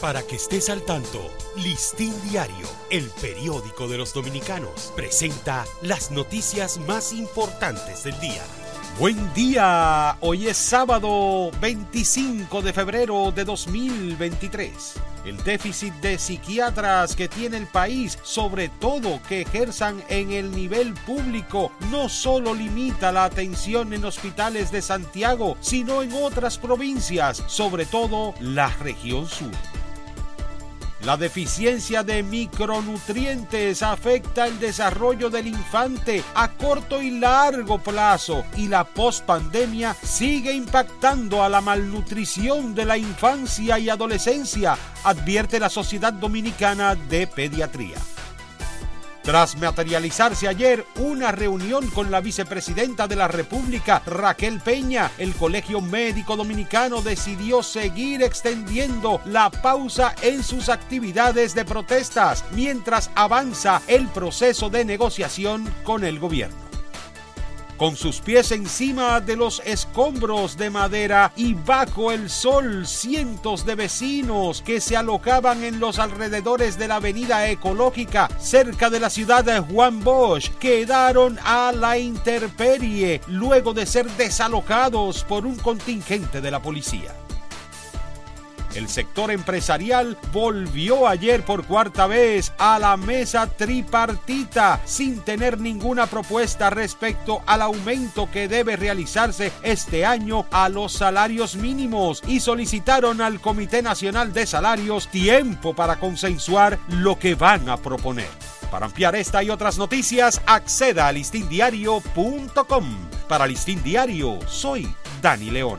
Para que estés al tanto, Listín Diario, el periódico de los dominicanos, presenta las noticias más importantes del día. Buen día, hoy es sábado 25 de febrero de 2023. El déficit de psiquiatras que tiene el país, sobre todo que ejerzan en el nivel público, no solo limita la atención en hospitales de Santiago, sino en otras provincias, sobre todo la región sur. La deficiencia de micronutrientes afecta el desarrollo del infante a corto y largo plazo y la pospandemia sigue impactando a la malnutrición de la infancia y adolescencia, advierte la Sociedad Dominicana de Pediatría. Tras materializarse ayer una reunión con la vicepresidenta de la República, Raquel Peña, el Colegio Médico Dominicano decidió seguir extendiendo la pausa en sus actividades de protestas mientras avanza el proceso de negociación con el gobierno con sus pies encima de los escombros de madera y bajo el sol cientos de vecinos que se alocaban en los alrededores de la avenida ecológica cerca de la ciudad de Juan Bosch quedaron a la intemperie luego de ser desalocados por un contingente de la policía. El sector empresarial volvió ayer por cuarta vez a la mesa tripartita sin tener ninguna propuesta respecto al aumento que debe realizarse este año a los salarios mínimos y solicitaron al Comité Nacional de Salarios tiempo para consensuar lo que van a proponer. Para ampliar esta y otras noticias, acceda a listindiario.com. Para Listín Diario, soy Dani León.